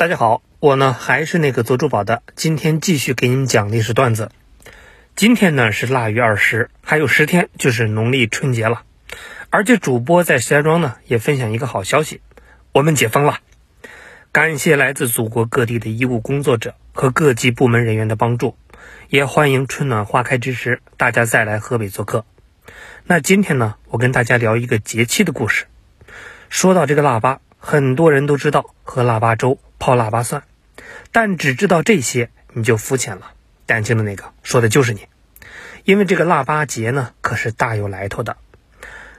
大家好，我呢还是那个做珠宝的，今天继续给你们讲历史段子。今天呢是腊月二十，还有十天就是农历春节了。而且主播在石家庄呢也分享一个好消息，我们解封了。感谢来自祖国各地的医务工作者和各级部门人员的帮助，也欢迎春暖花开之时大家再来河北做客。那今天呢，我跟大家聊一个节气的故事。说到这个腊八，很多人都知道喝腊八粥。泡腊八蒜，但只知道这些你就肤浅了。丹青的那个说的就是你，因为这个腊八节呢可是大有来头的。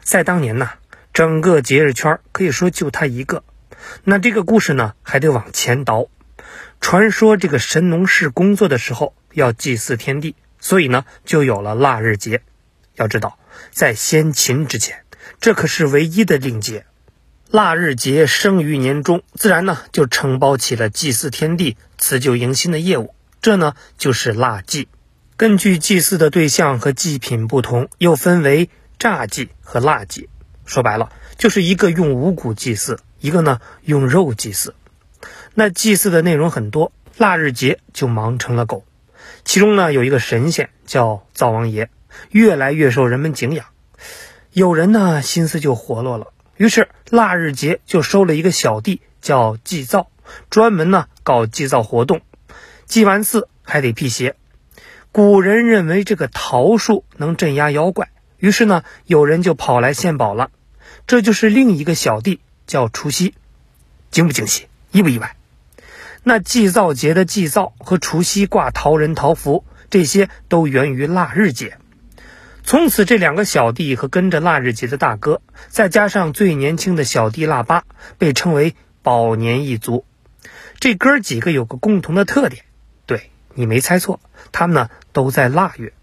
在当年呢，整个节日圈可以说就他一个。那这个故事呢还得往前倒。传说这个神农氏工作的时候要祭祀天地，所以呢就有了腊日节。要知道，在先秦之前，这可是唯一的令节。腊日节生于年中，自然呢就承包起了祭祀天地、辞旧迎新的业务。这呢就是腊祭。根据祭祀的对象和祭品不同，又分为炸祭和腊祭。说白了，就是一个用五谷祭祀，一个呢用肉祭祀。那祭祀的内容很多，腊日节就忙成了狗。其中呢有一个神仙叫灶王爷，越来越受人们敬仰。有人呢心思就活络了。于是腊日节就收了一个小弟，叫祭灶，专门呢搞祭灶活动。祭完祀还得辟邪。古人认为这个桃树能镇压妖怪，于是呢有人就跑来献宝了。这就是另一个小弟，叫除夕。惊不惊喜？意不意外？那祭灶节的祭灶和除夕挂桃人桃符，这些都源于腊日节。从此，这两个小弟和跟着腊日节的大哥，再加上最年轻的小弟腊八，被称为宝年一族。这哥几个有个共同的特点，对你没猜错，他们呢都在腊月。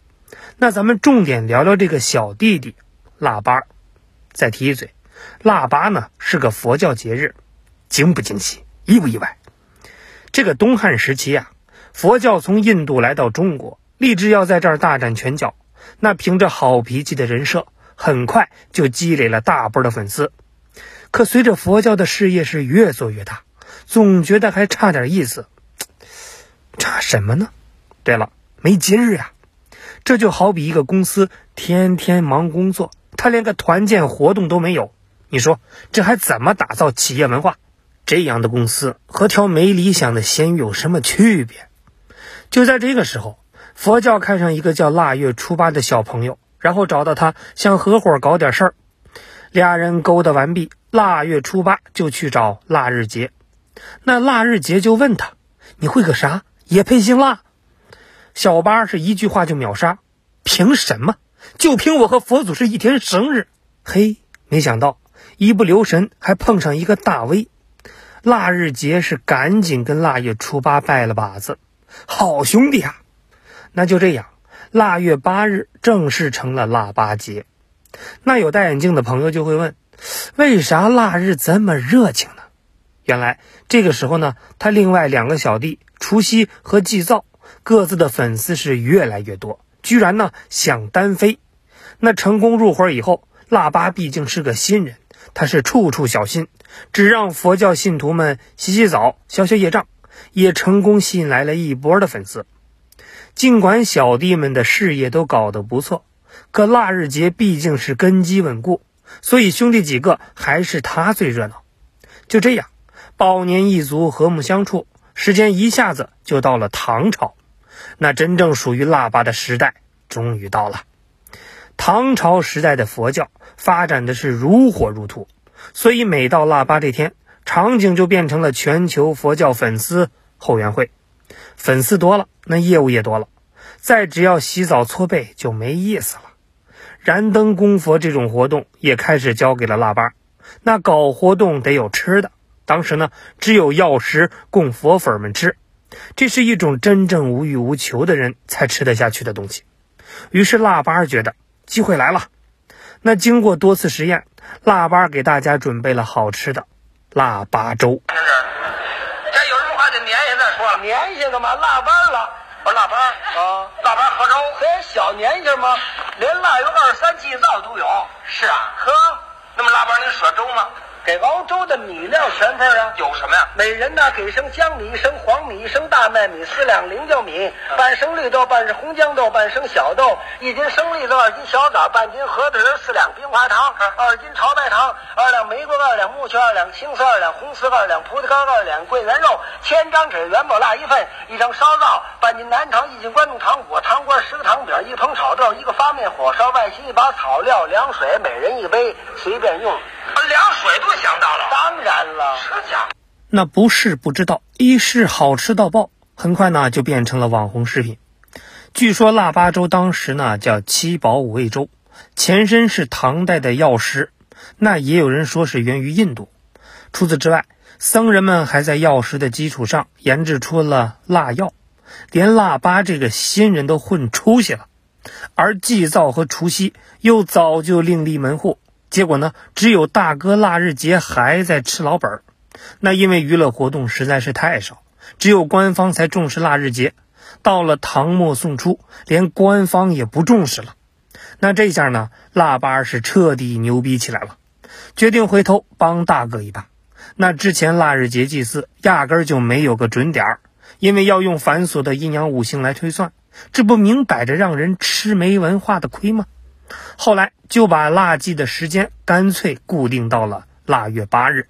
那咱们重点聊聊这个小弟弟腊八。再提一嘴，腊八呢是个佛教节日，惊不惊喜，意不意外？这个东汉时期啊，佛教从印度来到中国，立志要在这儿大展拳脚。那凭着好脾气的人设，很快就积累了大波的粉丝。可随着佛教的事业是越做越大，总觉得还差点意思。差什么呢？对了，没节日啊。这就好比一个公司天天忙工作，他连个团建活动都没有。你说这还怎么打造企业文化？这样的公司和条没理想的咸鱼有什么区别？就在这个时候。佛教看上一个叫腊月初八的小朋友，然后找到他，想合伙搞点事儿。俩人勾搭完毕，腊月初八就去找腊日节。那腊日节就问他：“你会个啥？也配姓腊？”小八是一句话就秒杀：“凭什么？就凭我和佛祖是一天生日。”嘿，没想到一不留神还碰上一个大 V。腊日节是赶紧跟腊月初八拜了把子，好兄弟啊！那就这样，腊月八日正式成了腊八节。那有戴眼镜的朋友就会问：为啥腊日这么热情呢？原来这个时候呢，他另外两个小弟除夕和祭灶各自的粉丝是越来越多，居然呢想单飞。那成功入伙以后，腊八毕竟是个新人，他是处处小心，只让佛教信徒们洗洗澡、消消业障，也成功吸引来了一波的粉丝。尽管小弟们的事业都搞得不错，可腊日节毕竟是根基稳固，所以兄弟几个还是他最热闹。就这样，宝年一族和睦相处，时间一下子就到了唐朝，那真正属于腊八的时代终于到了。唐朝时代的佛教发展的是如火如荼，所以每到腊八这天，场景就变成了全球佛教粉丝后援会。粉丝多了，那业务也多了。再只要洗澡搓背就没意思了。燃灯供佛这种活动也开始交给了腊八。那搞活动得有吃的，当时呢只有药食供佛粉们吃，这是一种真正无欲无求的人才吃得下去的东西。于是腊八觉得机会来了。那经过多次实验，腊八给大家准备了好吃的腊八粥。年下再说，年下干嘛，腊八了，我腊八啊，腊八喝粥，嘿小年下吗？连腊月二三祭灶都有。是啊，呵，那么腊八能舍粥吗？给熬粥的米料全份啊。有什么呀？每人呢给升江米、一升黄米、一升大麦米、四两菱角米，半升绿豆，半升红豇豆，半升小豆，一斤生绿豆，二斤小枣，半斤核桃仁，四两冰花糖，二斤炒白糖，二两玫瑰，二两木雀，二两青丝，二两红丝，二两葡萄干，二两桂圆肉，千张纸元宝蜡一份，一张烧灶，半斤南糖，一斤关东糖果，糖瓜十个糖饼，一盆炒豆，一个发面火烧，外心一把草料，凉水，每人一杯，随便用。凉水都想到了。当然了，这家伙，那不是不知道，一是好吃到爆，很快呢就变成了网红食品。据说腊八粥当时呢叫七宝五味粥，前身是唐代的药食，那也有人说是源于印度。除此之外，僧人们还在药食的基础上研制出了腊药，连腊八这个新人都混出息了。而祭灶和除夕又早就另立门户，结果呢，只有大哥腊日节还在吃老本儿。那因为娱乐活动实在是太少，只有官方才重视腊日节。到了唐末宋初，连官方也不重视了。那这下呢，腊八是彻底牛逼起来了，决定回头帮大哥一把。那之前腊日节祭祀压根儿就没有个准点儿，因为要用繁琐的阴阳五行来推算，这不明摆着让人吃没文化的亏吗？后来就把腊祭的时间干脆固定到了腊月八日。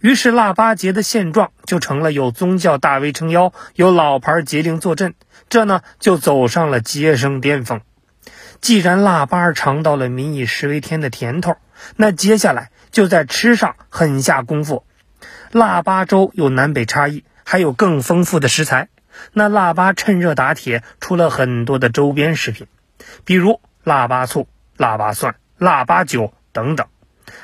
于是腊八节的现状就成了有宗教大 V 撑腰，有老牌节令坐镇，这呢就走上了节生巅峰。既然腊八尝到了民以食为天的甜头，那接下来就在吃上狠下功夫。腊八粥有南北差异，还有更丰富的食材。那腊八趁热打铁，出了很多的周边食品，比如腊八醋、腊八蒜、腊八酒等等。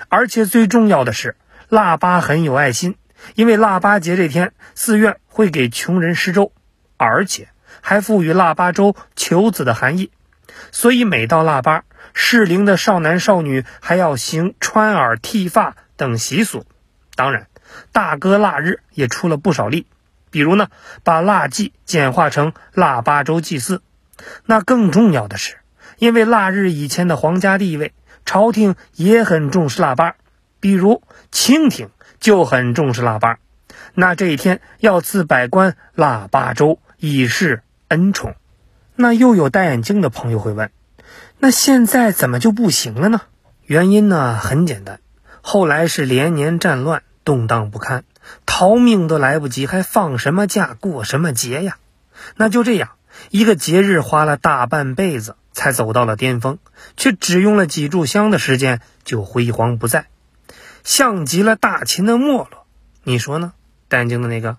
而且最重要的是。腊八很有爱心，因为腊八节这天，寺院会给穷人施粥，而且还赋予腊八粥求子的含义。所以每到腊八，适龄的少男少女还要行穿耳、剃发等习俗。当然，大哥腊日也出了不少力，比如呢，把腊祭简化成腊八粥祭祀。那更重要的是，因为腊日以前的皇家地位，朝廷也很重视腊八。比如清廷就很重视腊八，那这一天要赐百官腊八粥以示恩宠。那又有戴眼镜的朋友会问：那现在怎么就不行了呢？原因呢很简单，后来是连年战乱，动荡不堪，逃命都来不及，还放什么假过什么节呀？那就这样，一个节日花了大半辈子才走到了巅峰，却只用了几炷香的时间就辉煌不再。像极了大秦的没落，你说呢？戴眼镜的那个。